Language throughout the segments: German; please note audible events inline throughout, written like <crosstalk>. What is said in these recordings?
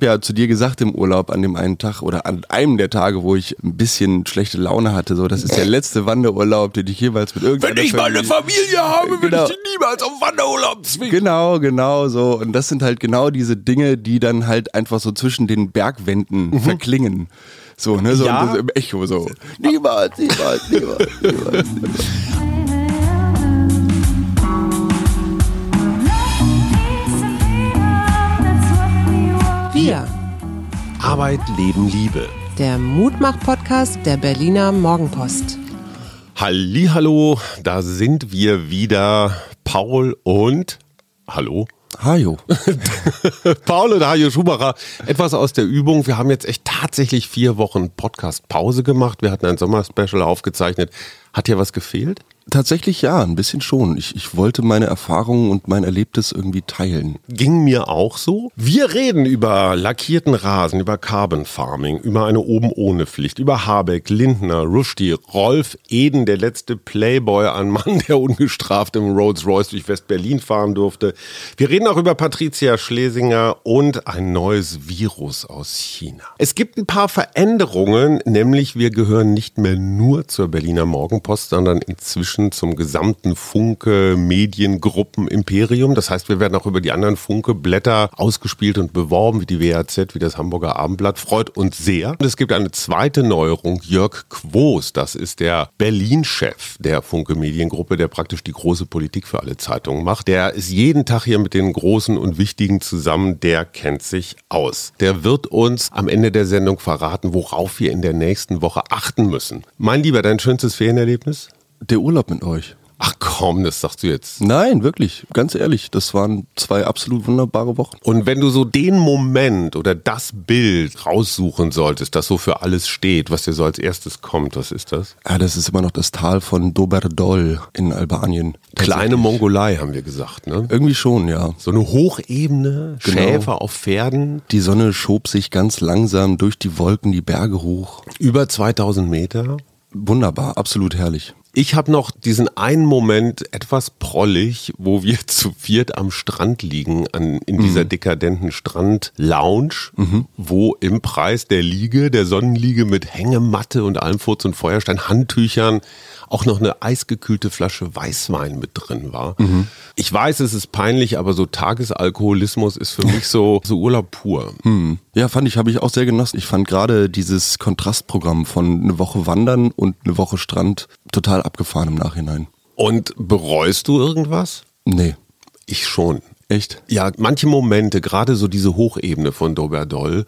Ja, zu dir gesagt im Urlaub an dem einen Tag oder an einem der Tage, wo ich ein bisschen schlechte Laune hatte, so, das ist der letzte Wanderurlaub, den ich jeweils mit irgendeiner Wenn ich mal eine Familie habe, will Genau. ich die niemals auf Wanderurlaub zwingen. Genau, genau so. Und das sind halt genau diese Dinge, die dann halt einfach so zwischen den Bergwänden verklingen. So, ne, so Ja. im Echo so. Niemals, niemals, niemals, niemals. <laughs> Wir, Arbeit, Leben, Liebe. der Mutmach-Podcast der Berliner Morgenpost. Hallo, da sind wir wieder. Paul und Hallo. Hajo. <laughs> Paul und Hajo Schumacher. Etwas aus der Übung. Wir haben jetzt echt tatsächlich vier Wochen Podcast-Pause gemacht. Wir hatten ein Sommerspecial aufgezeichnet. Hat dir was gefehlt? Tatsächlich ja, ein bisschen schon. Ich, ich wollte meine Erfahrungen und mein Erlebtes irgendwie teilen. Ging mir auch so. Wir reden über lackierten Rasen, über Carbon Farming, über eine Oben-ohne-Pflicht, über Habeck, Lindner, Rushdie, Rolf Eden, der letzte Playboy, ein Mann, der ungestraft im Rolls-Royce durch West-Berlin fahren durfte. Wir reden auch über Patricia Schlesinger und ein neues Virus aus China. Es gibt ein paar Veränderungen, nämlich wir gehören nicht mehr nur zur Berliner Morgenpost, sondern inzwischen zum gesamten Funke Mediengruppen Imperium. Das heißt, wir werden auch über die anderen Funke Blätter ausgespielt und beworben, wie die WAZ, wie das Hamburger Abendblatt. Freut uns sehr. Und es gibt eine zweite Neuerung. Jörg Quos, das ist der Berlin-Chef der Funke Mediengruppe, der praktisch die große Politik für alle Zeitungen macht. Der ist jeden Tag hier mit den Großen und Wichtigen zusammen. Der kennt sich aus. Der wird uns am Ende der Sendung verraten, worauf wir in der nächsten Woche achten müssen. Mein Lieber, dein schönstes Ferienerlebnis? Der Urlaub mit euch. Ach komm, das sagst du jetzt. Nein, wirklich, ganz ehrlich, das waren zwei absolut wunderbare Wochen. Und wenn du so den Moment oder das Bild raussuchen solltest, das so für alles steht, was dir so als erstes kommt, was ist das? Ja, das ist immer noch das Tal von Doberdol in Albanien. Kleine Mongolei, haben wir gesagt, ne? Irgendwie schon, ja. So eine Hochebene, Genau. Schäfer auf Pferden, Die Sonne schob sich ganz langsam durch die Wolken die Berge hoch. über 2000 Meter. Wunderbar, absolut herrlich. Ich habe noch diesen einen Moment etwas prollig, wo wir <laughs> zu viert am Strand liegen, an, in dieser dekadenten Strand-Lounge, wo im Preis der Liege, der Sonnenliege mit Hängematte und allem Furz und Feuerstein, Handtüchern, auch noch eine eisgekühlte Flasche Weißwein mit drin war. Ich weiß, es ist peinlich, aber so Tagesalkoholismus ist für mich so, so Urlaub pur. Hm. Ja, fand ich, habe ich auch sehr genossen. Ich fand gerade dieses Kontrastprogramm von eine Woche Wandern und eine Woche Strand total abgefahren im Nachhinein. Und bereust du irgendwas? Nee, Ich schon. echt? Ja, manche Momente, gerade so diese Hochebene von Doberdol,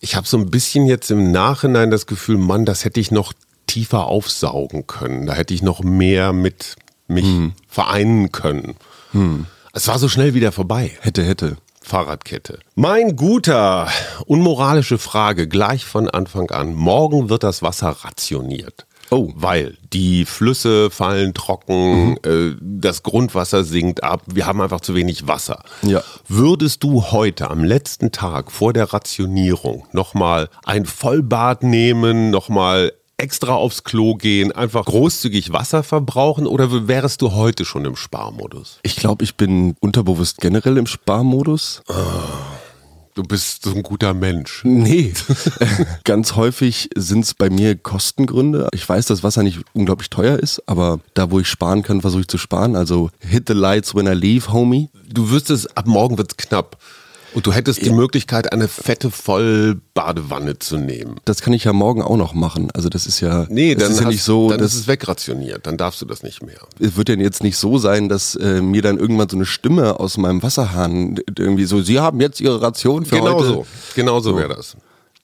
ich habe so ein bisschen jetzt im Nachhinein das Gefühl, Mann, das hätte ich noch tiefer aufsaugen können. Da hätte ich noch mehr mit mich vereinen können. Es war so schnell wieder vorbei. Hätte, hätte. Fahrradkette. Mein guter, unmoralische Frage gleich von Anfang an. Morgen wird das Wasser rationiert. Oh. Weil die Flüsse fallen trocken, äh, das Grundwasser sinkt ab, wir haben einfach zu wenig Wasser. Ja. Würdest du heute am letzten Tag vor der Rationierung nochmal ein Vollbad nehmen, nochmal extra aufs Klo gehen, einfach großzügig Wasser verbrauchen oder wärst du heute schon im Sparmodus? Ich glaube, ich bin unterbewusst generell im Sparmodus. Du bist so ein guter Mensch. Nee. <laughs> Ganz häufig sind es bei mir Kostengründe. Ich weiß, dass Wasser nicht unglaublich teuer ist, aber da, wo ich sparen kann, versuche ich zu sparen. Also hit the lights when I leave, homie. Du wüsstest, ab morgen wird's knapp. Und du hättest die Möglichkeit, eine fette Vollbadewanne zu nehmen. Das kann ich ja morgen auch noch machen. Also das ist ja, Nee, das dann, ist ja hast, nicht so, dann dass ist es wegrationiert. Dann darfst du das nicht mehr. es wird ja jetzt nicht so sein, dass äh, mir dann irgendwann so eine Stimme aus meinem Wasserhahn irgendwie so, Sie haben jetzt Ihre Ration für Genau heute. so. Genau so wäre das.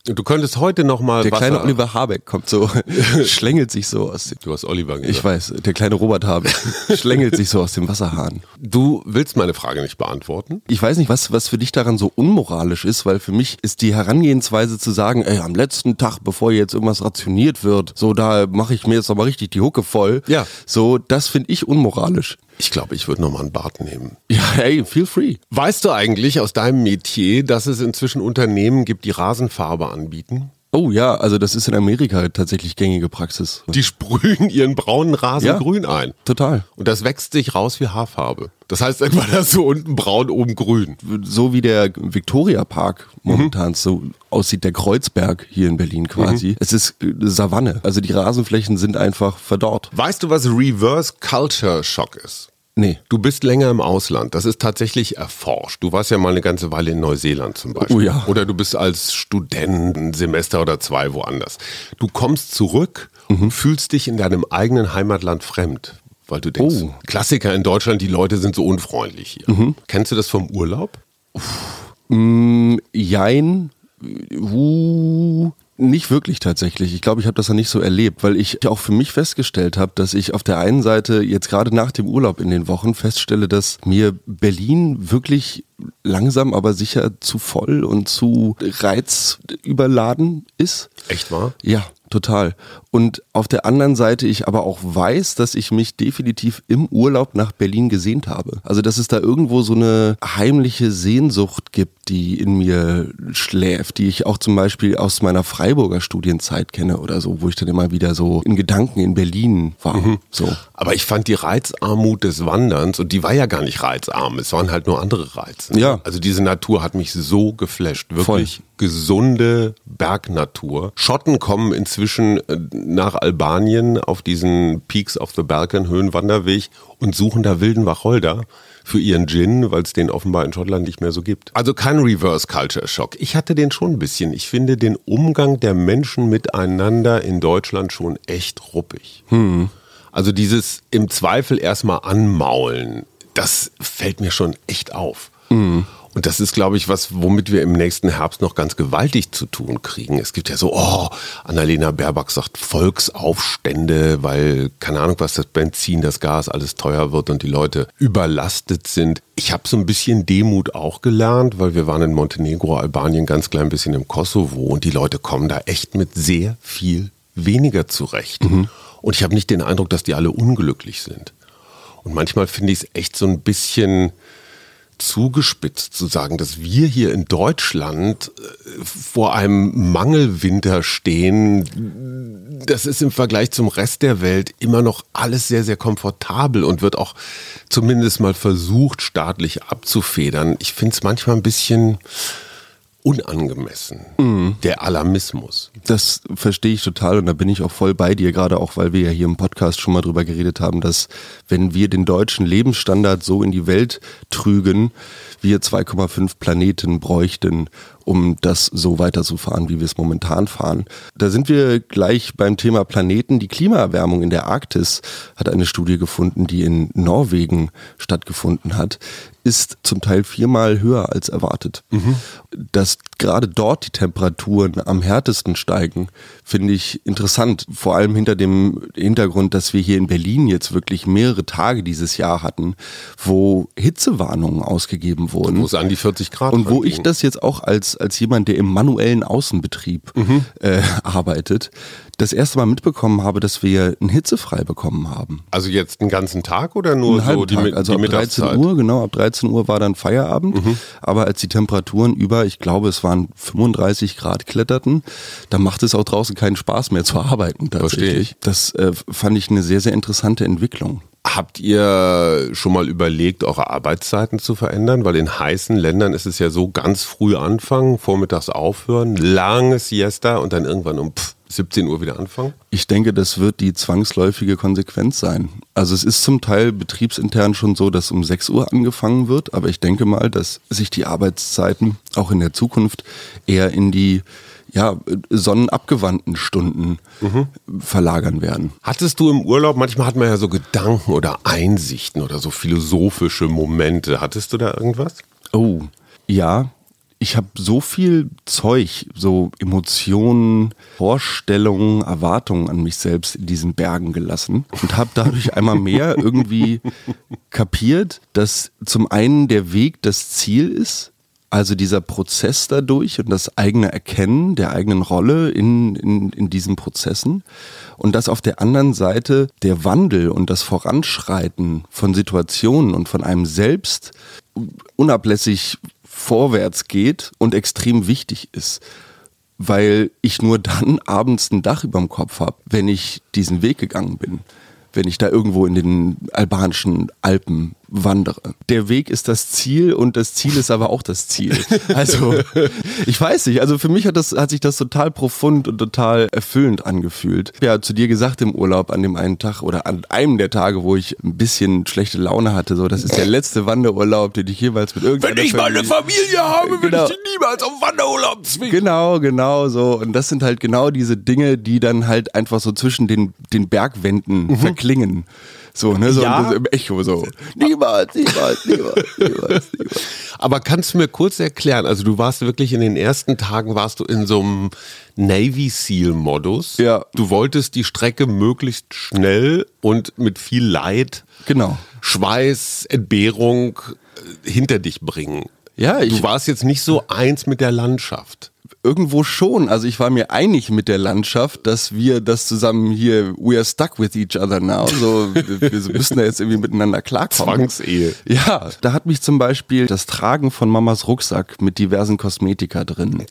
Du könntest heute noch mal Der Wasser... kleine Oliver Habeck kommt so, <laughs> schlängelt sich so aus dem, Du hast Oliver gesagt. ich weiß, der kleine Robert Habeck <laughs> schlängelt sich so aus dem Wasserhahn. Du willst meine Frage nicht beantworten? Ich weiß nicht, was, was für dich daran so unmoralisch ist, weil für mich ist die Herangehensweise zu sagen, ey, am letzten Tag, bevor jetzt irgendwas rationiert wird, so da mache ich mir jetzt nochmal richtig die Hucke voll. Ja. So, das finde ich unmoralisch. Ich glaube, ich würde noch mal ein Bad nehmen. <laughs> Ja, hey, feel free. Weißt du eigentlich aus deinem Metier, dass es inzwischen Unternehmen gibt, die Rasenfarbe anbieten? Oh ja, also das ist in Amerika tatsächlich gängige Praxis. Die sprühen ihren braunen Rasen Ja. grün ein. Total. Und das wächst sich raus wie Haarfarbe. Das heißt, irgendwann hast du unten braun, oben grün. So wie der Victoria Park momentan so aussieht, der Kreuzberg hier in Berlin quasi. Es ist äh, Savanne. Also die Rasenflächen sind einfach verdorrt. Weißt du, was Reverse Culture Shock ist? Nee. Du bist länger im Ausland. Das ist tatsächlich erforscht. Du warst ja mal eine ganze Weile in Neuseeland zum Beispiel. Oh ja. Oder du bist als Student ein Semester oder zwei woanders. Du kommst zurück und fühlst dich in deinem eigenen Heimatland fremd. Weil du denkst, Oh. Klassiker in Deutschland, die Leute sind so unfreundlich hier. Kennst du das vom Urlaub? Mm, jein. Uh, nicht wirklich tatsächlich. Ich glaube, ich habe das noch nicht so erlebt, weil ich auch für mich festgestellt habe, dass ich auf der einen Seite jetzt gerade nach dem Urlaub in den Wochen feststelle, dass mir Berlin wirklich langsam, aber sicher zu voll und zu reizüberladen ist. Echt wahr? Ja, total. Und auf der anderen Seite ich aber auch weiß, dass ich mich definitiv im Urlaub nach Berlin gesehnt habe. Also dass es da irgendwo so eine heimliche Sehnsucht gibt, die in mir schläft, die ich auch zum Beispiel aus meiner Freiburger Studienzeit kenne oder so, wo ich dann immer wieder so in Gedanken in Berlin war. So. Aber ich fand die Reizarmut des Wanderns, und die war ja gar nicht reizarm, es waren halt nur andere Reize. Ja. Also diese Natur hat mich so geflasht. Wirklich Voll. gesunde Bergnatur. Schotten kommen inzwischen äh, nach Albanien auf diesen Peaks of the Balkan Höhenwanderweg und suchen da wilden Wacholder für ihren Gin, weil es den offenbar in Schottland nicht mehr so gibt. Also kein Reverse Culture Shock. Ich hatte den schon ein bisschen. Ich finde den Umgang der Menschen miteinander in Deutschland schon echt ruppig. Also dieses im Zweifel erstmal anmaulen, das fällt mir schon echt auf. Und das ist, glaube ich, was, womit wir im nächsten Herbst noch ganz gewaltig zu tun kriegen. Es gibt ja so, oh, Annalena Baerbock sagt Volksaufstände, weil, keine Ahnung, was das Benzin, das Gas alles teuer wird und die Leute überlastet sind. Ich habe so ein bisschen Demut auch gelernt, weil wir waren in Montenegro, Albanien, ganz klein bisschen im Kosovo und die Leute kommen da echt mit sehr viel weniger zurecht. Und ich habe nicht den Eindruck, dass die alle unglücklich sind. Und manchmal finde ich es echt so ein bisschen zugespitzt zu sagen, dass wir hier in Deutschland äh, vor einem Mangelwinter stehen. Das ist im Vergleich zum Rest der Welt immer noch alles sehr, sehr komfortabel und wird auch zumindest mal versucht, staatlich abzufedern. Ich finde es manchmal ein bisschen unangemessen, der Alarmismus. Das verstehe ich total und da bin ich auch voll bei dir, gerade auch, weil wir ja hier im Podcast schon mal drüber geredet haben, dass wenn wir den deutschen Lebensstandard so in die Welt trügen, wir 2,5 Planeten bräuchten, um das so weiterzufahren, wie wir es momentan fahren. Da sind wir gleich beim Thema Planeten. Die Klimaerwärmung in der Arktis hat eine Studie gefunden, die in Norwegen stattgefunden hat, ist zum Teil viermal höher als erwartet. Dass gerade dort die Temperaturen am härtesten steigen, finde ich interessant. Vor allem hinter dem Hintergrund, dass wir hier in Berlin jetzt wirklich mehrere Tage dieses Jahr hatten, wo Hitzewarnungen ausgegeben wurden. Wo es an die 40 Grad Und wo ich das jetzt auch als, als jemand, der im manuellen Außenbetrieb äh, arbeitet, das erste Mal mitbekommen habe, dass wir einen Hitzefrei bekommen haben. Also jetzt einen ganzen Tag oder nur Einen so die, Tag, also die ab 13 Mittagszeit? Uhr, genau, ab 13 Uhr war dann Feierabend. Aber als die Temperaturen über, ich glaube, es waren 35 Grad kletterten, da macht es auch draußen keinen Spaß mehr zu arbeiten Verstehe tatsächlich. ich. Das äh, fand ich eine sehr, sehr interessante Entwicklung. Habt ihr schon mal überlegt, eure Arbeitszeiten zu verändern? Weil in heißen Ländern ist es ja so ganz früh anfangen, vormittags aufhören, langes Siesta und dann irgendwann um pff, 17 Uhr wieder anfangen? Ich denke, das wird die zwangsläufige Konsequenz sein. Also es ist zum Teil betriebsintern schon so, dass um 6 Uhr angefangen wird, aber ich denke mal, dass sich die Arbeitszeiten auch in der Zukunft eher in die ja, sonnenabgewandten Stunden verlagern werden. Hattest du im Urlaub, manchmal hat man ja so Gedanken oder Einsichten oder so philosophische Momente. Hattest du da irgendwas? Oh, ja. Ich habe so viel Zeug, so Emotionen, Vorstellungen, Erwartungen an mich selbst in diesen Bergen gelassen und habe dadurch einmal mehr <laughs> irgendwie kapiert, dass zum einen der Weg das Ziel ist, also dieser Prozess dadurch und das eigene Erkennen der eigenen Rolle in, in, in diesen Prozessen und dass auf der anderen Seite der Wandel und das Voranschreiten von Situationen und von einem selbst unablässig vorwärts geht und extrem wichtig ist. weil ich nur dann abends ein Dach über dem Kopf habe, wenn ich diesen Weg gegangen bin wenn ich da irgendwo in den albanischen Alpen wandere. Der Weg ist das Ziel und das Ziel ist aber auch das Ziel. <laughs> Also ich weiß nicht, also für mich hat, das, hat sich das total profund und total erfüllend angefühlt. Ja, zu dir gesagt im Urlaub an dem einen Tag oder an einem der Tage, wo ich ein bisschen schlechte Laune hatte, so das ist der letzte Wanderurlaub, den ich jeweils mit irgendeiner Wenn ich mal eine Familie habe, will Genau. ich die niemals auf Wanderurlaub zwingen. Genau, genau so. Und das sind halt genau diese Dinge, die dann halt einfach so zwischen den, den Bergwänden verklingen. So, ne, so Ja. im Echo so. Niemals, niemals, niemals, niemals, <laughs> niemals. Aber kannst du mir kurz erklären, also du warst wirklich in den ersten Tagen warst du in so einem Navy Seal Modus. Ja. Du wolltest die Strecke möglichst schnell und mit viel Leid, Genau. Schweiß, Entbehrung äh, hinter dich bringen. Ja, ich- du warst jetzt nicht so eins mit der Landschaft. Irgendwo schon. Also ich war mir einig mit der Landschaft, dass wir das zusammen hier, we are stuck with each other now. So, wir, wir müssen da jetzt irgendwie miteinander klarkommen. Zwangsehe. Ja, da hat mich zum Beispiel das Tragen von Mamas Rucksack mit diversen Kosmetika drin.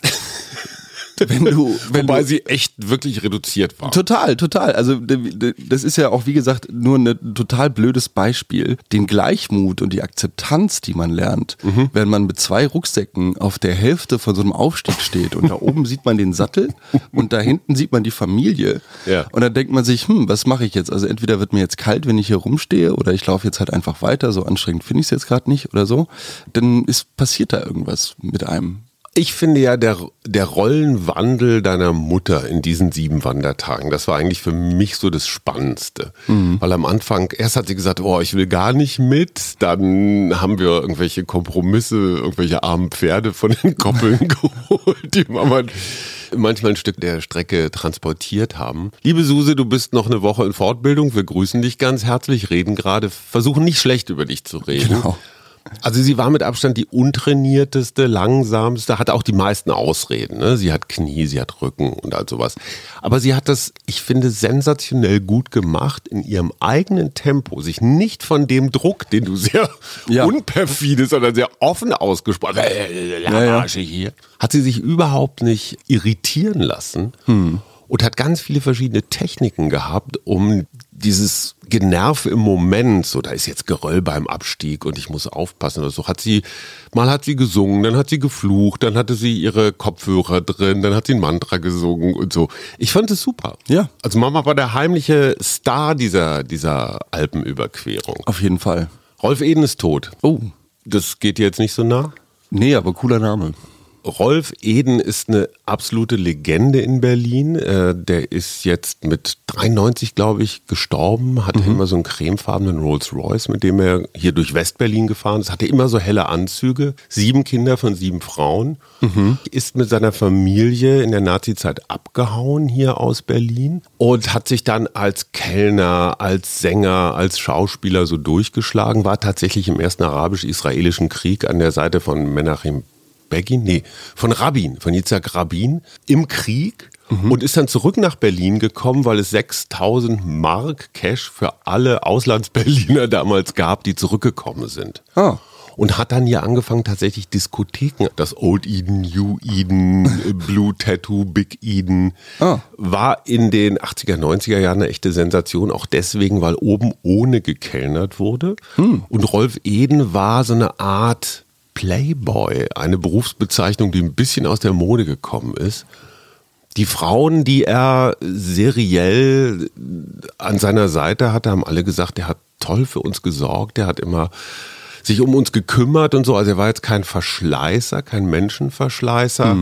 <laughs> wenn du, wenn Wobei du, sie echt wirklich reduziert war. Total, total. Also das ist ja auch, wie gesagt, nur ein total blödes Beispiel. Den Gleichmut und die Akzeptanz, die man lernt, wenn man mit zwei Rucksäcken auf der Hälfte von so einem Aufstieg steht und da <laughs> oben sieht man den Sattel und da hinten sieht man die Familie. Ja. Und dann denkt man sich, hm, was mache ich jetzt? Also entweder wird mir jetzt kalt, wenn ich hier rumstehe oder ich laufe jetzt halt einfach weiter, so anstrengend finde ich es jetzt gerade nicht oder so. Dann ist passiert da irgendwas mit einem. Ich finde ja, der, der Rollenwandel deiner Mutter in diesen sieben Wandertagen, das war eigentlich für mich so das Spannendste. Weil am Anfang, erst hat sie gesagt, oh, ich will gar nicht mit. Dann haben wir irgendwelche Kompromisse, irgendwelche armen Pferde von den Koppeln <laughs> geholt, die Mama manchmal ein Stück der Strecke transportiert haben. Liebe Suse, du bist noch eine Woche in Fortbildung. Wir grüßen dich ganz herzlich, reden gerade, versuchen nicht schlecht über dich zu reden. Genau. Also sie war mit Abstand die untrainierteste, langsamste, hatte auch die meisten Ausreden. Ne? Sie hat Knie, sie hat Rücken und all sowas. Aber sie hat das, ich finde, sensationell gut gemacht in ihrem eigenen Tempo, sich nicht von dem Druck, den du sehr <laughs> Ja. unperfide, sondern sehr offen ausgesprochen äh, Ja, ja. Arsch hier, hat sie sich überhaupt nicht irritieren lassen und hat ganz viele verschiedene Techniken gehabt, um dieses Generv im Moment, so da ist jetzt Geröll beim Abstieg und ich muss aufpassen oder so, hat sie, mal hat sie gesungen, dann hat sie geflucht, dann hatte sie ihre Kopfhörer drin, dann hat sie ein Mantra gesungen und so. Ich fand es super. Ja. Also Mama war der heimliche Star dieser, dieser Alpenüberquerung. Auf jeden Fall. Rolf Eden ist tot. Oh. Das geht dir jetzt nicht so nah? Nee, aber cooler Name. Rolf Eden ist eine absolute Legende in Berlin. Äh, der ist jetzt mit 93, glaube ich, gestorben. Hatte immer so einen cremefarbenen Rolls Royce, mit dem er hier durch Westberlin gefahren ist. Hatte immer so helle Anzüge. Sieben Kinder von sieben Frauen. Ist mit seiner Familie in der Nazizeit abgehauen hier aus Berlin und hat sich dann als Kellner, als Sänger, als Schauspieler so durchgeschlagen. War tatsächlich im ersten arabisch-israelischen Krieg an der Seite von Menachem Begin, nee, von Rabin, von Yitzhak Rabin im Krieg und ist dann zurück nach Berlin gekommen, weil es 6000 Mark Cash für alle Auslandsberliner <laughs> damals gab, die zurückgekommen sind. Ah. Und hat dann hier angefangen, tatsächlich Diskotheken, das Old Eden, New Eden, <laughs> Blue Tattoo, Big Eden, Ah. war in den 80er, 90er Jahren eine echte Sensation, auch deswegen, weil oben ohne gekellnert wurde. Und Rolf Eden war so eine Art Playboy, eine Berufsbezeichnung, die ein bisschen aus der Mode gekommen ist. Die Frauen, die er seriell an seiner Seite hatte, haben alle gesagt, er hat toll für uns gesorgt, er hat immer sich um uns gekümmert und so. Also er war jetzt kein Verschleißer, kein Menschenverschleißer.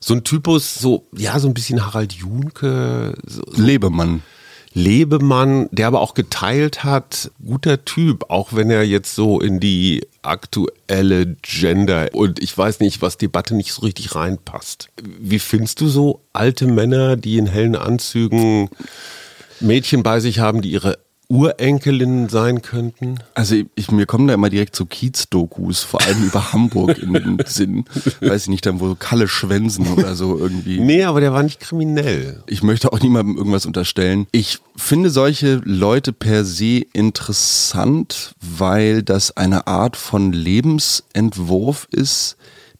So ein Typus, so, ja, so ein bisschen Harald Junke, so, Lebemann. Lebemann, der aber auch geteilt hat, guter Typ, auch wenn er jetzt so in die aktuelle Gender und ich weiß nicht, was Debatte nicht so richtig reinpasst. Wie findest du so alte Männer, die in hellen Anzügen Mädchen bei sich haben, die ihre Urenkelinnen sein könnten? Also ich, ich, mir kommen da immer direkt so Kiez-Dokus, vor allem über <laughs> Hamburg in den Sinn. Weiß ich nicht, dann wo Kalle Schwänzen oder so irgendwie. Nee, aber der war nicht kriminell. Ich möchte auch niemandem irgendwas unterstellen. Ich finde solche Leute per se interessant, weil das eine Art von Lebensentwurf ist,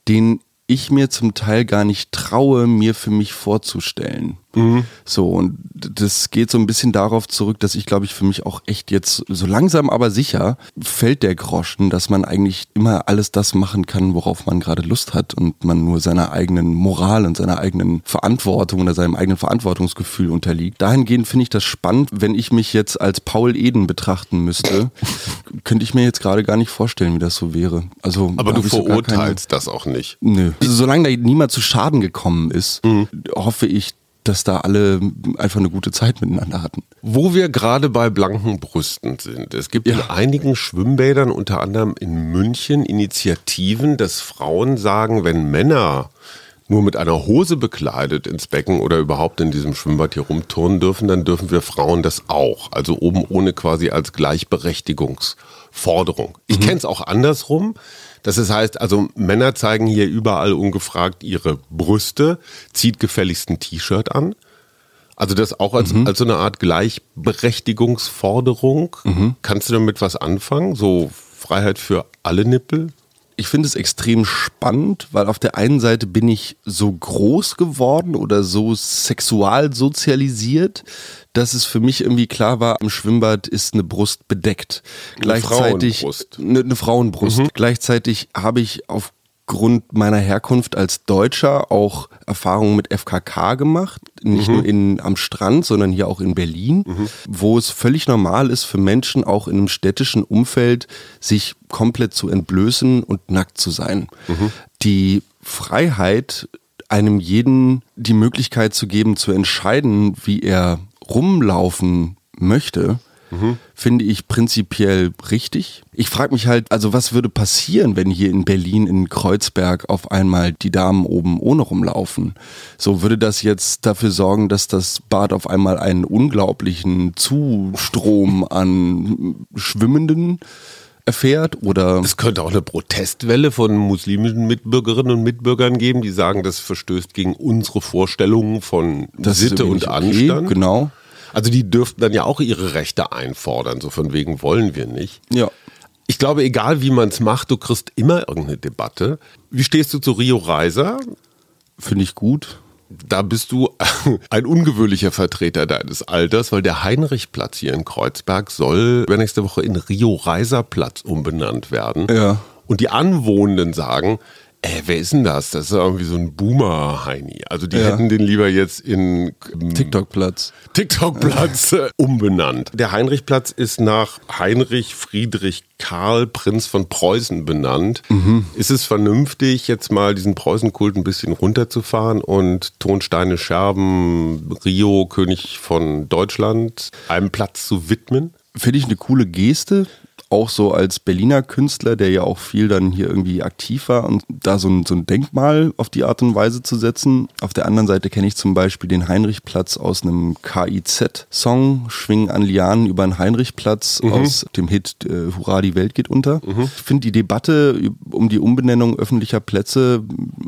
den ich mir zum Teil gar nicht traue, mir für mich vorzustellen. Mhm. So, und das geht so ein bisschen darauf zurück, dass ich, glaube ich, für mich auch echt jetzt so langsam aber sicher fällt der Groschen, dass man eigentlich immer alles das machen kann, worauf man gerade Lust hat und man nur seiner eigenen Moral und seiner eigenen Verantwortung oder seinem eigenen Verantwortungsgefühl unterliegt. Dahingehend finde ich das spannend, wenn ich mich jetzt als Paul Eden betrachten müsste, <laughs> könnte ich mir jetzt gerade gar nicht vorstellen, wie das so wäre. Also, aber du verurteilst keine... das auch nicht. Nö. Also, solange da niemand zu Schaden gekommen ist, mhm. hoffe ich, dass da alle einfach eine gute Zeit miteinander hatten. Wo wir gerade bei blanken Brüsten sind. Es gibt ja. in einigen Schwimmbädern, unter anderem in München, Initiativen, dass Frauen sagen, wenn Männer nur mit einer Hose bekleidet ins Becken oder überhaupt in diesem Schwimmbad hier rumturnen dürfen, dann dürfen wir Frauen das auch. Also oben ohne quasi als Gleichberechtigungsforderung. Ich mhm. kenne es auch andersrum. Das heißt, also Männer zeigen hier überall ungefragt ihre Brüste, zieht gefälligst ein T-Shirt an. Also das auch als, mhm. als so eine Art Gleichberechtigungsforderung. Mhm. Kannst du damit was anfangen? So Freiheit für alle Nippel? Ich finde es extrem spannend, weil auf der einen Seite bin ich so groß geworden oder so sexual sozialisiert, dass es für mich irgendwie klar war, im Schwimmbad ist eine Brust bedeckt. Eine Gleichzeitig Frauenbrust. Eine, eine Frauenbrust. Mhm. Gleichzeitig habe ich auf aufgrund meiner Herkunft als Deutscher auch Erfahrungen mit FKK gemacht. Nicht mhm. nur in, am Strand, sondern hier auch in Berlin, mhm. wo es völlig normal ist für Menschen auch in einem städtischen Umfeld, sich komplett zu entblößen und nackt zu sein. Mhm. Die Freiheit, einem jeden die Möglichkeit zu geben, zu entscheiden, wie er rumlaufen möchte, mhm. finde ich prinzipiell richtig. Ich frage mich halt, also was würde passieren, wenn hier in Berlin, in Kreuzberg auf einmal die Damen oben ohne rumlaufen? So würde das jetzt dafür sorgen, dass das Bad auf einmal einen unglaublichen Zustrom an Schwimmenden erfährt oder es könnte auch eine Protestwelle von muslimischen Mitbürgerinnen und Mitbürgern geben, die sagen, das verstößt gegen unsere Vorstellungen von Sitte und okay, Anstand. Genau. Also die dürften dann ja auch ihre Rechte einfordern, so von wegen wollen wir nicht. Ja. Ich glaube, egal wie man es macht, du kriegst immer irgendeine Debatte. Wie stehst du zu Rio Reiser? Finde ich gut. Da bist du <laughs> ein ungewöhnlicher Vertreter deines Alters, weil der Heinrichplatz hier in Kreuzberg soll nächste Woche in Rio Reiser Platz umbenannt werden. Ja. Und die Anwohnenden sagen, äh, wer ist denn das? Das ist irgendwie so ein Boomer-Heini. Also die ja. hätten den lieber jetzt in ähm, TikTok-Platz. TikTok-Platz äh, umbenannt. Der Heinrichplatz ist nach Heinrich Friedrich Karl, Prinz von Preußen, benannt. Mhm. Ist es vernünftig, jetzt mal diesen Preußenkult ein bisschen runterzufahren und Tonsteine Scherben, Rio, König von Deutschland, einem Platz zu widmen? Finde ich eine coole Geste auch so als Berliner Künstler, der ja auch viel dann hier irgendwie aktiv war und da so ein, so ein Denkmal auf die Art und Weise zu setzen. Auf der anderen Seite kenne ich zum Beispiel den Heinrichplatz aus einem KIZ-Song, Schwingen an Lianen über den Heinrichplatz mhm. aus dem Hit äh, Hurra, die Welt geht unter. Mhm. Ich finde die Debatte um die Umbenennung öffentlicher Plätze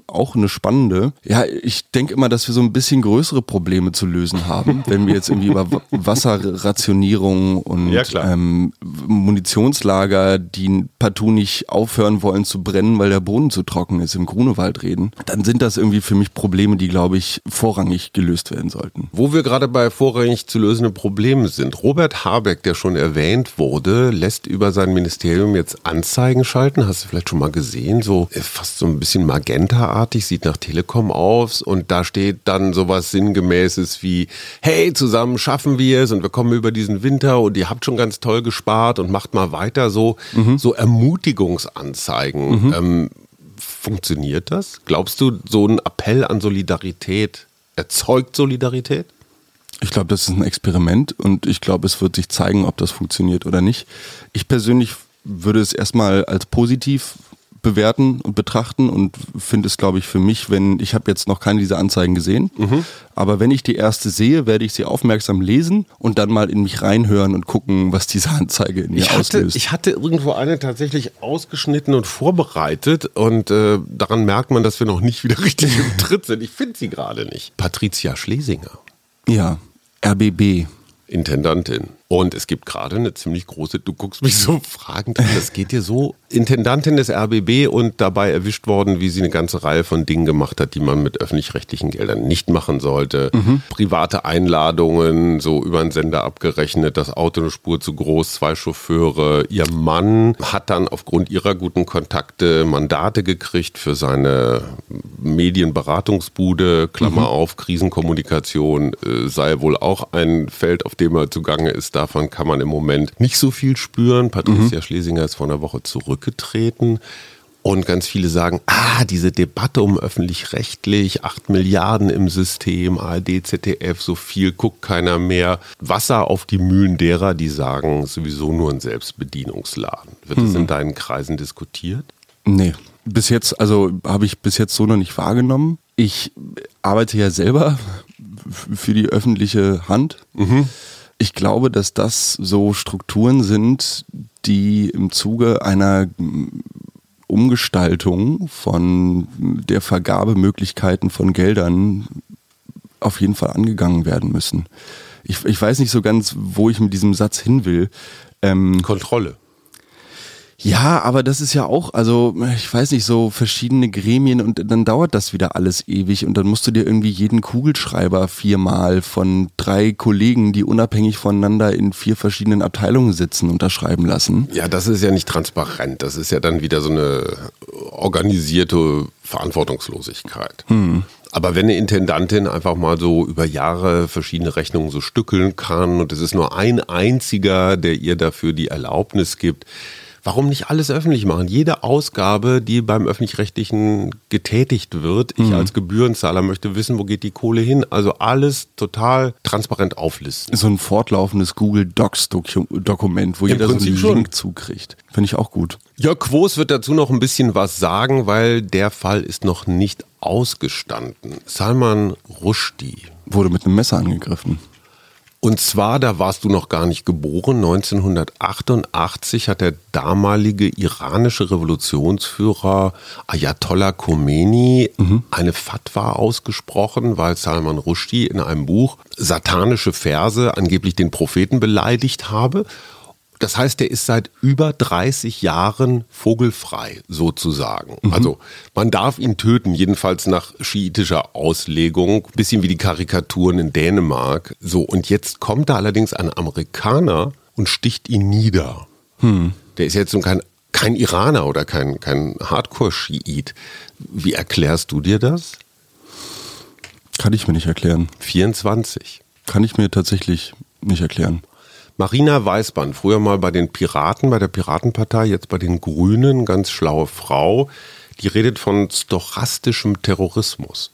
auch eine spannende. Ja, ich denke immer, dass wir so ein bisschen größere Probleme zu lösen haben, wenn wir jetzt irgendwie über <laughs> Wasserrationierung und ja, ähm, Munitions Munitionslager, die partout nicht aufhören wollen zu brennen, weil der Boden zu trocken ist, im Grunewald reden, dann sind das irgendwie für mich Probleme, die, glaube ich, vorrangig gelöst werden sollten. Wo wir gerade bei vorrangig zu lösenden Problemen sind. Robert Habeck, der schon erwähnt wurde, lässt über sein Ministerium jetzt Anzeigen schalten. Hast du vielleicht schon mal gesehen? So äh, fast so ein bisschen Magenta-artig, sieht nach Telekom aus und da steht dann sowas Sinngemäßes wie, hey, zusammen schaffen wir es und wir kommen über diesen Winter und ihr habt schon ganz toll gespart und macht mal weiter weiter, so, mhm. so Ermutigungsanzeigen. Mhm. Ähm, funktioniert das? Glaubst du, so ein Appell an Solidarität erzeugt Solidarität? Ich glaube, das ist ein Experiment und ich glaube, es wird sich zeigen, ob das funktioniert oder nicht. Ich persönlich würde es erstmal als positiv bewerten und betrachten und finde es, glaube ich, für mich, wenn, ich habe jetzt noch keine dieser Anzeigen gesehen, mhm. aber wenn ich die erste sehe, werde ich sie aufmerksam lesen und dann mal in mich reinhören und gucken, was diese Anzeige in mir ich auslöst. ich hatte irgendwo eine tatsächlich ausgeschnitten und vorbereitet und äh, daran merkt man, dass wir noch nicht wieder <laughs> richtig im Tritt sind. Ich finde sie gerade nicht. Patricia Schlesinger. Ja, RBB. Intendantin. Und es gibt gerade eine ziemlich große, du guckst mich so <laughs> fragend an, das geht dir so. Intendantin des RBB und dabei erwischt worden, wie sie eine ganze Reihe von Dingen gemacht hat, die man mit öffentlich-rechtlichen Geldern nicht machen sollte. Mhm. Private Einladungen, so über einen Sender abgerechnet, das Auto eine Spur zu groß, zwei Chauffeure. Ihr Mann hat dann aufgrund ihrer guten Kontakte Mandate gekriegt für seine Medienberatungsbude, Klammer mhm. auf, Krisenkommunikation äh, sei wohl auch ein Feld, auf dem er zugange ist. Davon kann man im Moment nicht so viel spüren. Patricia mhm. Schlesinger ist vor einer Woche zurückgetreten. Und ganz viele sagen, ah, diese Debatte um öffentlich-rechtlich, acht Milliarden im System, ARD, ZDF, so viel guckt keiner mehr. Wasser auf die Mühlen derer, die sagen, sowieso nur ein Selbstbedienungsladen. Wird hm. das in deinen Kreisen diskutiert? Nee, bis jetzt, also habe ich bis jetzt so noch nicht wahrgenommen. Ich arbeite ja selber für die öffentliche Hand. Mhm. Ich glaube, dass das so Strukturen sind, die im Zuge einer Umgestaltung von der Vergabemöglichkeiten von Geldern auf jeden Fall angegangen werden müssen. Ich, ich weiß nicht so ganz, wo ich mit diesem Satz hin will. Ähm, Kontrolle. Ja, aber das ist ja auch, also ich weiß nicht, so verschiedene Gremien und dann dauert das wieder alles ewig und dann musst du dir irgendwie jeden Kugelschreiber viermal von drei Kollegen, die unabhängig voneinander in vier verschiedenen Abteilungen sitzen, unterschreiben lassen. Ja, das ist ja nicht transparent. Das ist ja dann wieder so eine organisierte Verantwortungslosigkeit. Hm. Aber wenn eine Intendantin einfach mal so über Jahre verschiedene Rechnungen so stückeln kann und es ist nur ein einziger, der ihr dafür die Erlaubnis gibt, warum nicht alles öffentlich machen? Jede Ausgabe, die beim öffentlich-rechtlichen getätigt wird, ich mhm. als Gebührenzahler möchte wissen, wo geht die Kohle hin? Also alles total transparent auflisten. So ein fortlaufendes Google Docs Dokument, wo Im jeder Prinzip so einen Link zukriegt. Finde ich auch gut. Jörg Quos wird dazu noch ein bisschen was sagen, weil der Fall ist noch nicht ausgestanden. Salman Rushdie wurde mit einem Messer angegriffen. Und zwar, da warst du noch gar nicht geboren, 1988 hat der damalige iranische Revolutionsführer Ayatollah Khomeini mhm. eine Fatwa ausgesprochen, weil Salman Rushdie in einem Buch satanische Verse angeblich den Propheten beleidigt habe. Das heißt, er ist seit über 30 Jahren vogelfrei, sozusagen. Mhm. Also man darf ihn töten, jedenfalls nach schiitischer Auslegung, bisschen wie die Karikaturen in Dänemark. So, und jetzt kommt da allerdings ein Amerikaner und sticht ihn nieder. Hm. Der ist jetzt nun kein, kein Iraner oder kein, kein Hardcore-Schiit. Wie erklärst du dir das? Kann ich mir nicht erklären. 24. Kann ich mir tatsächlich nicht erklären. Marina Weißband, früher mal bei den Piraten, bei der Piratenpartei, jetzt bei den Grünen, ganz schlaue Frau, die redet von stochastischem Terrorismus.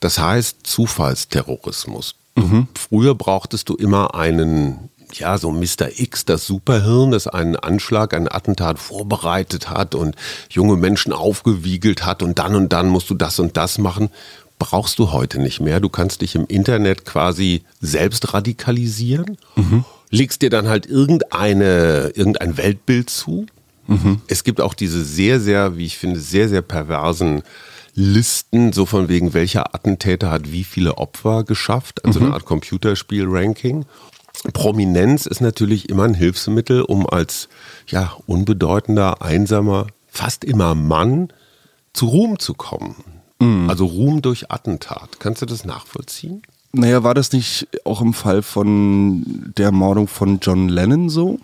Das heißt Zufallsterrorismus. Mhm. Früher brauchtest du immer einen, ja, so Mr. X, das Superhirn, das einen Anschlag, ein Attentat vorbereitet hat und junge Menschen aufgewiegelt hat und dann und dann musst du das und das machen brauchst du heute nicht mehr. Du kannst dich im Internet quasi selbst radikalisieren. Mhm legst dir dann halt irgendeine, irgendein Weltbild zu. Mhm. Es gibt auch diese sehr, sehr, wie ich finde, sehr, sehr perversen Listen, so von wegen welcher Attentäter hat wie viele Opfer geschafft, also mhm. eine Art Computerspiel-Ranking. Prominenz ist natürlich immer ein Hilfsmittel, um als ja, unbedeutender, einsamer, fast immer Mann zu Ruhm zu kommen. Mhm. Also Ruhm durch Attentat. Kannst du das nachvollziehen? Naja, war das nicht auch im Fall von der Ermordung von John Lennon so?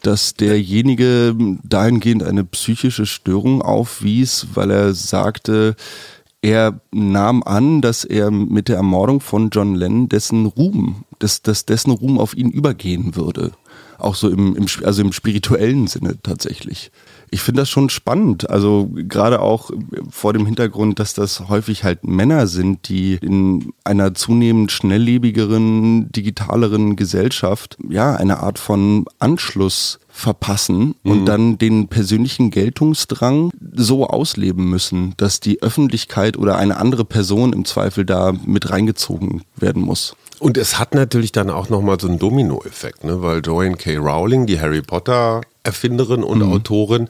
Dass derjenige dahingehend eine psychische Störung aufwies, weil er sagte, er nahm an, dass er mit der Ermordung von John Lennon dessen Ruhm, dass, dass dessen Ruhm auf ihn übergehen würde. Auch so im, im, also im spirituellen Sinne tatsächlich ich finde das schon spannend. Also gerade auch vor dem Hintergrund, dass das häufig halt Männer sind, die in einer zunehmend schnelllebigeren, digitaleren Gesellschaft ja eine Art von Anschluss verpassen und mhm. dann den persönlichen Geltungsdrang so ausleben müssen, dass die Öffentlichkeit oder eine andere Person im Zweifel da mit reingezogen werden muss. Und es hat natürlich dann auch nochmal so einen Dominoeffekt, ne? weil Joanne K. Rowling, die Harry Potter Erfinderin und mhm. Autorin,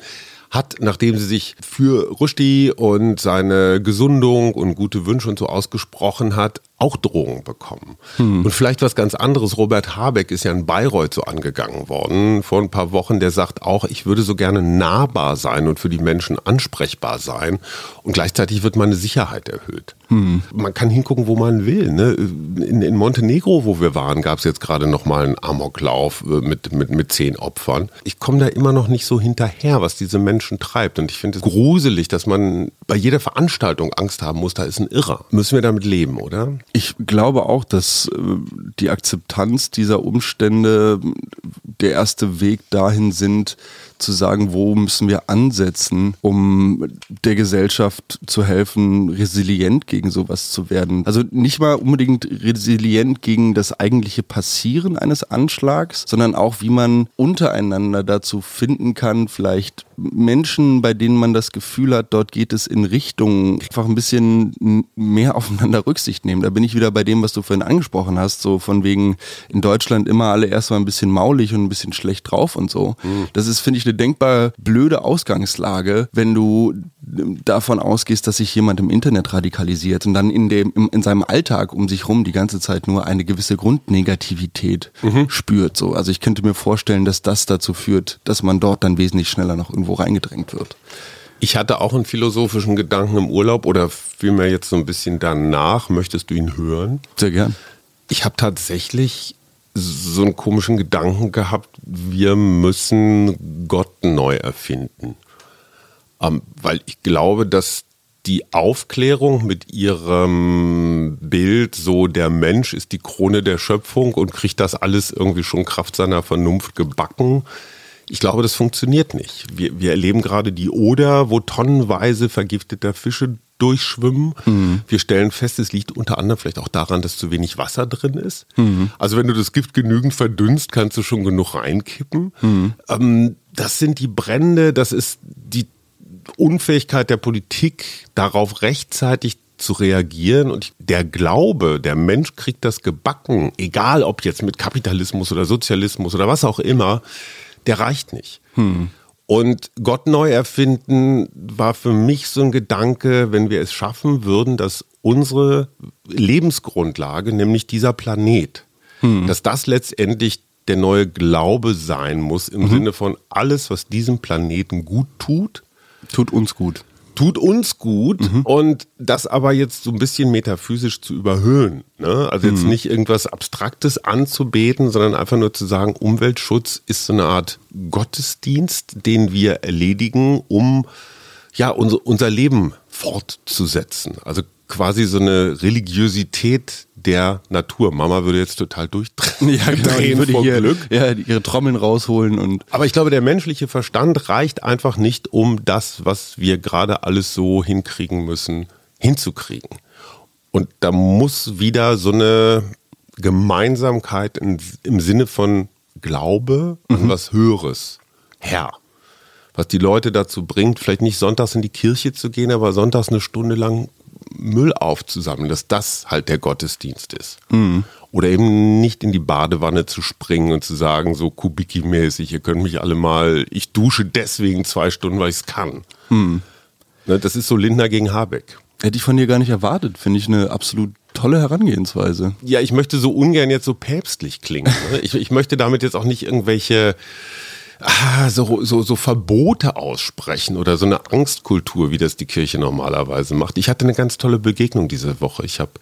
hat, nachdem sie sich für Rushdie und seine Gesundung und gute Wünsche und so ausgesprochen hat, auch Drohungen bekommen. Hm. Und vielleicht was ganz anderes. Robert Habeck ist ja in Bayreuth so angegangen worden vor ein paar Wochen. Der sagt auch, ich würde so gerne nahbar sein und für die Menschen ansprechbar sein. Und gleichzeitig wird meine Sicherheit erhöht. Hm. Man kann hingucken, wo man will. Ne? In, in, Montenegro, wo wir waren, gab es jetzt gerade noch mal einen Amoklauf äh, mit, mit, mit zehn Opfern. Ich komme da immer noch nicht so hinterher, was diese Menschen treibt. Und ich finde es gruselig, dass man bei jeder Veranstaltung Angst haben muss, da ist ein Irrer. Müssen wir damit leben, oder? Ich glaube auch, dass äh, die Akzeptanz dieser Umstände der erste Weg dahin sind, zu sagen, wo müssen wir ansetzen, um der Gesellschaft zu helfen, resilient gegen sowas zu werden. Also nicht mal unbedingt resilient gegen das eigentliche Passieren eines Anschlags, sondern auch, wie man untereinander dazu finden kann, vielleicht Menschen, bei denen man das Gefühl hat, dort geht es in Richtung einfach ein bisschen mehr aufeinander Rücksicht nehmen. Da bin ich wieder bei dem, was du vorhin angesprochen hast, so von wegen in Deutschland immer alle erstmal ein bisschen maulig und ein bisschen schlecht drauf und so. Mhm. Das ist, finde ich, eine denkbar blöde Ausgangslage, wenn du davon ausgehst, dass sich jemand im Internet radikalisiert und dann in dem in seinem Alltag um sich rum die ganze Zeit nur eine gewisse Grundnegativität mhm. spürt. So, also ich könnte mir vorstellen, dass das dazu führt, dass man dort dann wesentlich schneller noch irgendwo reingedrängt wird. Ich hatte auch einen philosophischen Gedanken im Urlaub oder vielmehr jetzt so ein bisschen danach. Möchtest du ihn hören? Sehr gern. Ich habe tatsächlich so einen komischen Gedanken gehabt, wir müssen Gott neu erfinden. Ähm, weil ich glaube, dass die Aufklärung mit ihrem Bild, so der Mensch ist die Krone der Schöpfung und kriegt das alles irgendwie schon Kraft seiner Vernunft gebacken. Ich glaube, das funktioniert nicht. Wir, wir erleben gerade die Oder, wo tonnenweise vergifteter Fische durchschwimmen. Mhm. Wir stellen fest, es liegt unter anderem vielleicht auch daran, dass zu wenig Wasser drin ist. Mhm. Also wenn du das Gift genügend verdünnst, kannst du schon genug reinkippen. Mhm. Ähm, das sind die Brände, das ist die Unfähigkeit der Politik, darauf rechtzeitig zu reagieren und der Glaube, der Mensch kriegt das gebacken, egal ob jetzt mit Kapitalismus oder Sozialismus oder was auch immer, der reicht nicht. Hm. Und Gott neu erfinden war für mich so ein Gedanke, wenn wir es schaffen würden, dass unsere Lebensgrundlage, nämlich dieser Planet, hm. dass das letztendlich der neue Glaube sein muss im mhm. Sinne von alles, was diesem Planeten gut tut, Tut uns gut. Tut uns gut mhm. und das aber jetzt so ein bisschen metaphysisch zu überhöhen. Ne? Also jetzt mhm. nicht irgendwas Abstraktes anzubeten, sondern einfach nur zu sagen, Umweltschutz ist so eine Art Gottesdienst, den wir erledigen, um ja unser, unser Leben fortzusetzen. Also quasi so eine Religiosität der Natur. Mama würde jetzt total durchdrehen. Ja, <laughs> genau, die würde hier Glück. Ja, ihre Trommeln rausholen und. Aber ich glaube, der menschliche Verstand reicht einfach nicht, um das, was wir gerade alles so hinkriegen müssen, hinzukriegen. Und da muss wieder so eine Gemeinsamkeit in, im Sinne von Glaube an mhm. was Höheres her. Was die Leute dazu bringt, vielleicht nicht sonntags in die Kirche zu gehen, aber sonntags eine Stunde lang Müll aufzusammeln, dass das halt der Gottesdienst ist. Mhm. Oder eben nicht in die Badewanne zu springen und zu sagen, so kubiki-mäßig, ihr könnt mich alle mal, ich dusche deswegen zwei Stunden, weil ich es kann. Mhm. Ne, das ist so Lindner gegen Habeck. Hätte ich von dir gar nicht erwartet, finde ich eine absolut tolle Herangehensweise. Ja, ich möchte so ungern jetzt so päpstlich klingen. Ne? ich, ich möchte damit jetzt auch nicht irgendwelche ah, so, so, so Verbote aussprechen oder so eine Angstkultur, wie das die Kirche normalerweise macht. Ich hatte eine ganz tolle Begegnung diese Woche. Ich habe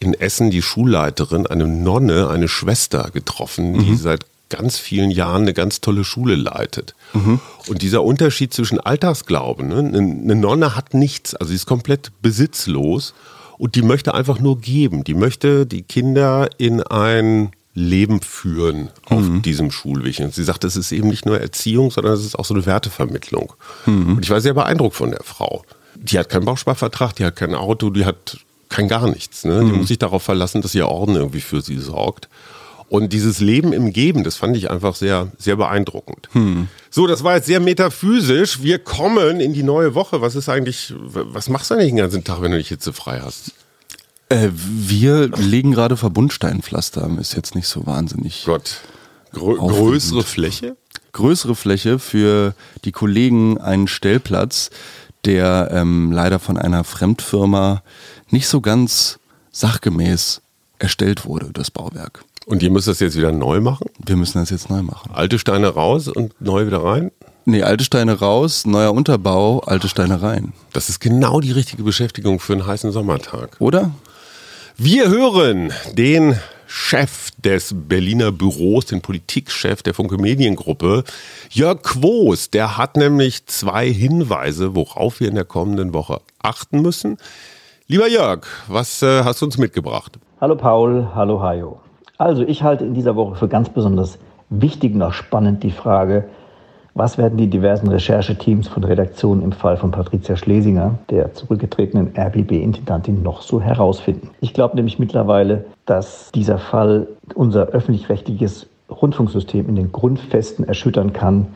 in Essen die Schulleiterin, eine Nonne, eine Schwester getroffen, die mhm. seit ganz vielen Jahren eine ganz tolle Schule leitet. Mhm. Und dieser Unterschied zwischen Alltagsglauben, ne? eine Nonne hat nichts, also sie ist komplett besitzlos und die möchte einfach nur geben. Die möchte die Kinder in ein Leben führen auf mhm. diesem Schulweg. Und sie sagt, es ist eben nicht nur Erziehung, sondern es ist auch so eine Wertevermittlung. Mhm. Und ich war sehr beeindruckt von der Frau. Die hat keinen Bausparvertrag, die hat kein Auto, die hat kein gar nichts. Ne? Die mhm. muss sich darauf verlassen, dass ihr Orden irgendwie für sie sorgt. Und dieses Leben im Geben, das fand ich einfach sehr, sehr beeindruckend. Hm. So, das war jetzt sehr metaphysisch. Wir kommen in die neue Woche. Was ist eigentlich, was machst du eigentlich den ganzen Tag, wenn du dich jetzt so frei hast? Äh, wir legen gerade Verbundsteinpflaster, ist jetzt nicht so wahnsinnig. Gott. Grö größere Fläche? größere Fläche für die Kollegen einen Stellplatz, der ähm, leider von einer Fremdfirma nicht so ganz sachgemäß erstellt wurde, das Bauwerk. Und ihr müsst das jetzt wieder neu machen? Wir müssen das jetzt neu machen. Alte Steine raus und neu wieder rein? Nee, alte Steine raus, neuer Unterbau, alte Steine rein. Das ist genau die richtige Beschäftigung für einen heißen Sommertag. Oder? Wir hören den Chef des Berliner Büros, den Politikchef der Funke Mediengruppe, Jörg Quos. Der hat nämlich zwei Hinweise, worauf wir in der kommenden Woche achten müssen. Lieber Jörg, was äh, hast du uns mitgebracht? Hallo Paul, hallo Hajo. Also ich halte in dieser Woche für ganz besonders wichtig und auch spannend die Frage, was werden die diversen Rechercheteams von Redaktionen im Fall von Patricia Schlesinger, der zurückgetretenen RBB-Intendantin, noch so herausfinden? Ich glaube nämlich mittlerweile, dass dieser Fall unser öffentlich-rechtliches Rundfunksystem in den Grundfesten erschüttern kann,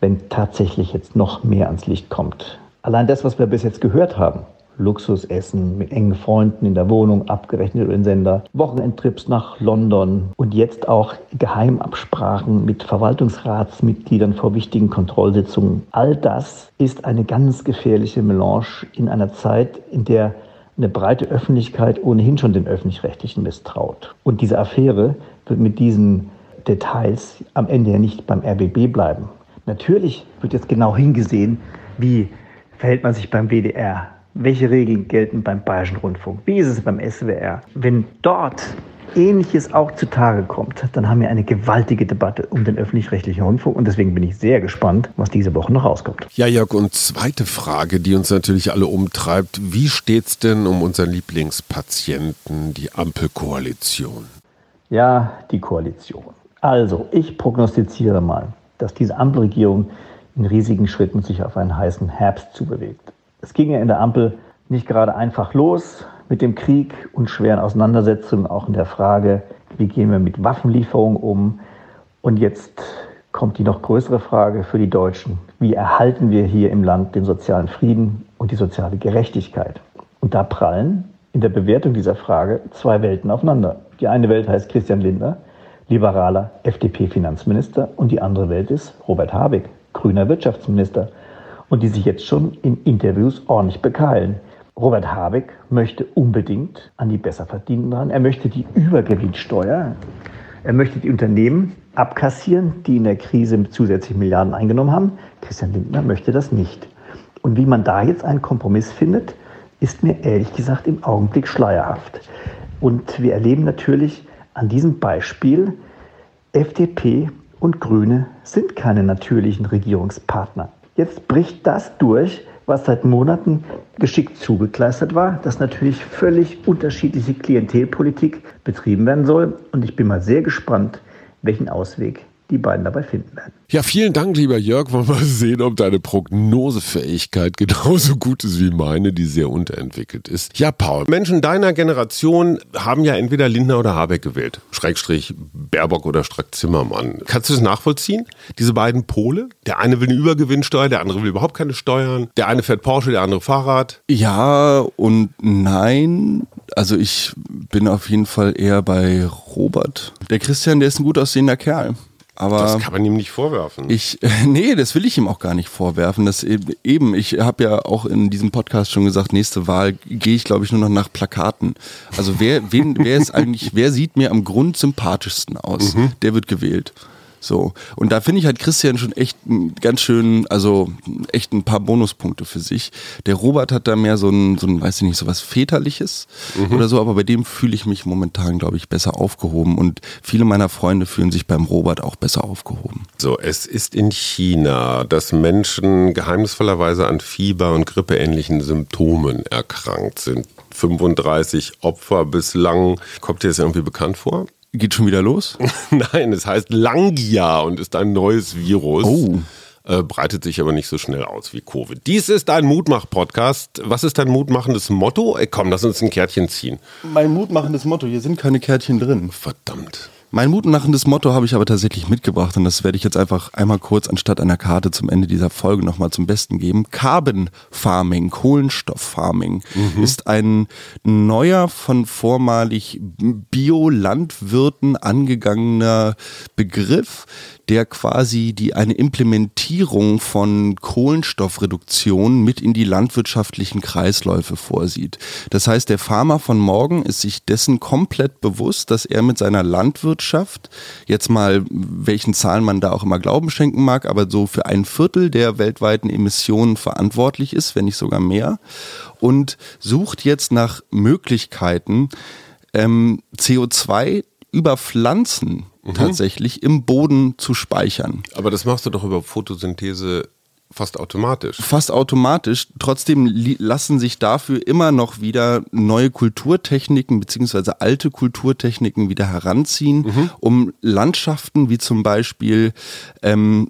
wenn tatsächlich jetzt noch mehr ans Licht kommt. Allein das, was wir bis jetzt gehört haben, Luxusessen mit engen Freunden in der Wohnung, abgerechnet über den Sender, Wochenendtrips nach London und jetzt auch Geheimabsprachen mit Verwaltungsratsmitgliedern vor wichtigen Kontrollsitzungen. All das ist eine ganz gefährliche Melange in einer Zeit, in der eine breite Öffentlichkeit ohnehin schon den öffentlich-rechtlichen misstraut. Und diese Affäre wird mit diesen Details am Ende ja nicht beim RBB bleiben. Natürlich wird jetzt genau hingesehen, wie verhält man sich beim WDR, welche Regeln gelten beim Bayerischen Rundfunk? Wie ist es beim SWR? Wenn dort Ähnliches auch zutage kommt, dann haben wir eine gewaltige Debatte um den öffentlich-rechtlichen Rundfunk und deswegen bin ich sehr gespannt, was diese Woche noch rauskommt. Ja, Jörg, und zweite Frage, die uns natürlich alle umtreibt. Wie steht es denn um unseren Lieblingspatienten, die Ampelkoalition? Ja, die Koalition. Also, ich prognostiziere mal, dass diese Ampelregierung in riesigen Schritten sich auf einen heißen Herbst zubewegt. Es ging ja in der Ampel nicht gerade einfach los mit dem Krieg und schweren Auseinandersetzungen, auch in der Frage, wie gehen wir mit Waffenlieferungen um. Und jetzt kommt die noch größere Frage für die Deutschen. Wie erhalten wir hier im Land den sozialen Frieden und die soziale Gerechtigkeit? Und da prallen in der Bewertung dieser Frage zwei Welten aufeinander. Die eine Welt heißt Christian Lindner, liberaler FDP-Finanzminister, und die andere Welt ist Robert Habeck, grüner Wirtschaftsminister und die sich jetzt schon in Interviews ordentlich bekeilen. Robert Habeck möchte unbedingt an die Besserverdienenden ran. Er möchte die Übergewinnsteuer, er möchte die Unternehmen abkassieren, die in der Krise mit zusätzlichen Milliarden eingenommen haben. Christian Lindner möchte das nicht. Und wie man da jetzt einen Kompromiss findet, ist mir ehrlich gesagt im Augenblick schleierhaft. Und wir erleben natürlich an diesem Beispiel, FDP und Grüne sind keine natürlichen Regierungspartner. Jetzt bricht das durch, was seit Monaten geschickt zugekleistert war, dass natürlich völlig unterschiedliche Klientelpolitik betrieben werden soll. Und ich bin mal sehr gespannt, welchen Ausweg die beiden dabei finden werden. Ja, vielen Dank, lieber Jörg. Wollen wir mal sehen, ob deine Prognosefähigkeit <laughs> genauso gut ist wie meine, die sehr unterentwickelt ist. Ja, Paul, Menschen deiner Generation haben ja entweder Lindner oder Habeck gewählt. Schrägstrich Baerbock oder Strack-Zimmermann. Kannst du das nachvollziehen? Diese beiden Pole? Der eine will eine Übergewinnsteuer, der andere will überhaupt keine Steuern. Der eine fährt Porsche, der andere Fahrrad. Ja und nein. Also ich bin auf jeden Fall eher bei Robert. Der Christian, der ist ein gut aussehender Kerl. Aber das kann man ihm nicht vorwerfen. Ich, <laughs> nee, das will ich ihm auch gar nicht vorwerfen. Das eben, ich habe ja auch in diesem Podcast schon gesagt, nächste Wahl gehe ich, glaube ich, nur noch nach Plakaten. Also wer, wen, wer ist <laughs> eigentlich, wer sieht mir am grundsympathischsten aus? Mhm. Der wird gewählt. So. Und da finde ich halt Christian schon echt ganz schön, also echt ein paar Bonuspunkte für sich. Der Robert hat da mehr so ein, so ein weiß ich nicht, so was Väterliches mhm. oder so, aber bei dem fühle ich mich momentan, glaube ich, besser aufgehoben und viele meiner Freunde fühlen sich beim Robert auch besser aufgehoben. So, es ist in China, dass Menschen geheimnisvollerweise an Fieber und grippeähnlichen Symptomen erkrankt sind. 35 Opfer bislang. Kommt dir das irgendwie bekannt vor? Geht schon wieder los? <laughs> Nein, es heißt Langia und ist ein neues Virus. Oh. Äh, breitet sich aber nicht so schnell aus wie Covid. Dies ist ein Mutmach-Podcast. Was ist dein mutmachendes Motto? Ey, komm, lass uns ein Kärtchen ziehen. Mein mutmachendes Motto, hier sind keine Kärtchen drin. Verdammt. Mein mutmachendes Motto habe ich aber tatsächlich mitgebracht und das werde ich jetzt einfach einmal kurz anstatt einer Karte zum Ende dieser Folge nochmal zum Besten geben. Carbon Farming, Kohlenstofffarming mhm. ist ein neuer von vormalig Biolandwirten angegangener Begriff, der quasi die eine Implementierung von Kohlenstoffreduktion mit in die landwirtschaftlichen Kreisläufe vorsieht. Das heißt, der Farmer von morgen ist sich dessen komplett bewusst, dass er mit seiner Landwirtschaft jetzt mal welchen Zahlen man da auch immer Glauben schenken mag, aber so für ein Viertel der weltweiten Emissionen verantwortlich ist, wenn nicht sogar mehr, und sucht jetzt nach Möglichkeiten, ähm, CO2 über Pflanzen mhm. tatsächlich im Boden zu speichern. Aber das machst du doch über Photosynthese Fast automatisch. Fast automatisch. Trotzdem lassen sich dafür immer noch wieder neue Kulturtechniken beziehungsweise alte Kulturtechniken wieder heranziehen, mhm. um Landschaften wie zum Beispiel, ähm,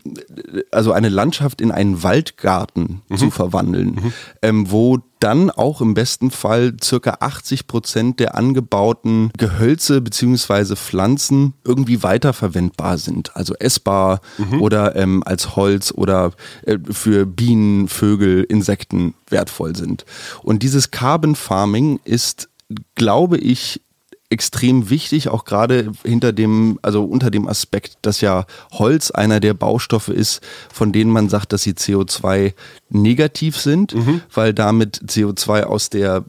also eine Landschaft in einen Waldgarten mhm. zu verwandeln, mhm. ähm, wo dann auch im besten Fall circa 80 Prozent der angebauten Gehölze beziehungsweise Pflanzen irgendwie weiterverwendbar sind. Also essbar mhm. oder ähm, als Holz oder äh, für Bienen, Vögel, Insekten wertvoll sind. Und dieses Carbon Farming ist, glaube ich, extrem wichtig, auch gerade hinter dem, also unter dem Aspekt, dass ja Holz einer der Baustoffe ist, von denen man sagt, dass sie CO2 negativ sind, mhm. weil damit CO2 aus der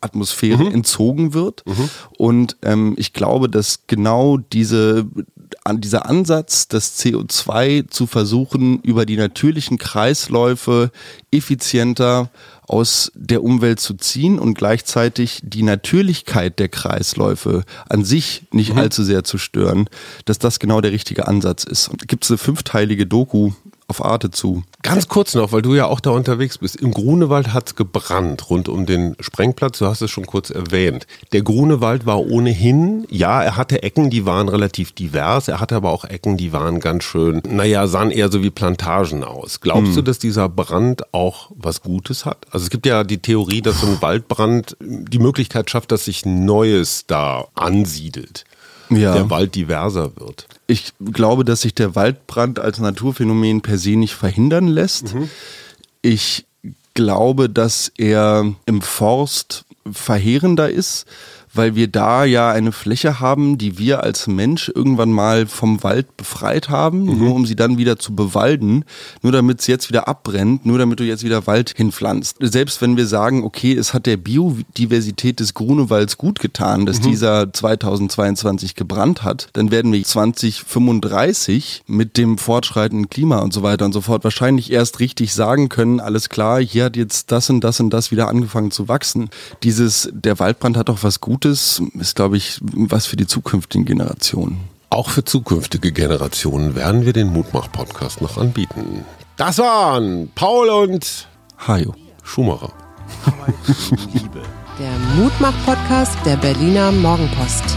Atmosphäre mhm. entzogen wird. Mhm. Und ähm, ich glaube, dass genau diese, an, dieser Ansatz, das CO2 zu versuchen, über die natürlichen Kreisläufe effizienter aus der Umwelt zu ziehen und gleichzeitig die Natürlichkeit der Kreisläufe an sich nicht mhm. allzu sehr zu stören, dass das genau der richtige Ansatz ist. Und gibt es eine fünfteilige Doku auf Arte zu. Ganz kurz noch, weil du ja auch da unterwegs bist. Im Grunewald hat es gebrannt rund um den Sprengplatz. Du hast es schon kurz erwähnt. Der Grunewald war ohnehin, ja, er hatte Ecken, die waren relativ divers. Er hatte aber auch Ecken, die waren ganz schön, naja, sahen eher so wie Plantagen aus. Glaubst hm. du, dass dieser Brand auch was Gutes hat? Also es gibt ja die Theorie, dass so ein Waldbrand die Möglichkeit schafft, dass sich Neues da ansiedelt ja. der Wald diverser wird. Ich glaube, dass sich der Waldbrand als Naturphänomen per se nicht verhindern lässt. Mhm. Ich glaube, dass er im Forst verheerender ist, weil wir da ja eine Fläche haben, die wir als Mensch irgendwann mal vom Wald befreit haben, mhm. nur um sie dann wieder zu bewalden, nur damit es jetzt wieder abbrennt, nur damit du jetzt wieder Wald hinpflanzt. Selbst wenn wir sagen, okay, es hat der Biodiversität des Grunewalds gut getan, dass mhm. dieser 2022 gebrannt hat, dann werden wir 2035 mit dem fortschreitenden Klima und so weiter und so fort wahrscheinlich erst richtig sagen können, alles klar, hier hat jetzt das und das und das wieder angefangen zu wachsen. Dieses, der Waldbrand hat doch was Gutes Gutes ist, glaube ich, was für die zukünftigen Generationen. Auch für zukünftige Generationen werden wir den Mutmach-Podcast noch anbieten. Das waren Paul und Hajo Schumacher. Der Mutmach-Podcast der Berliner Morgenpost.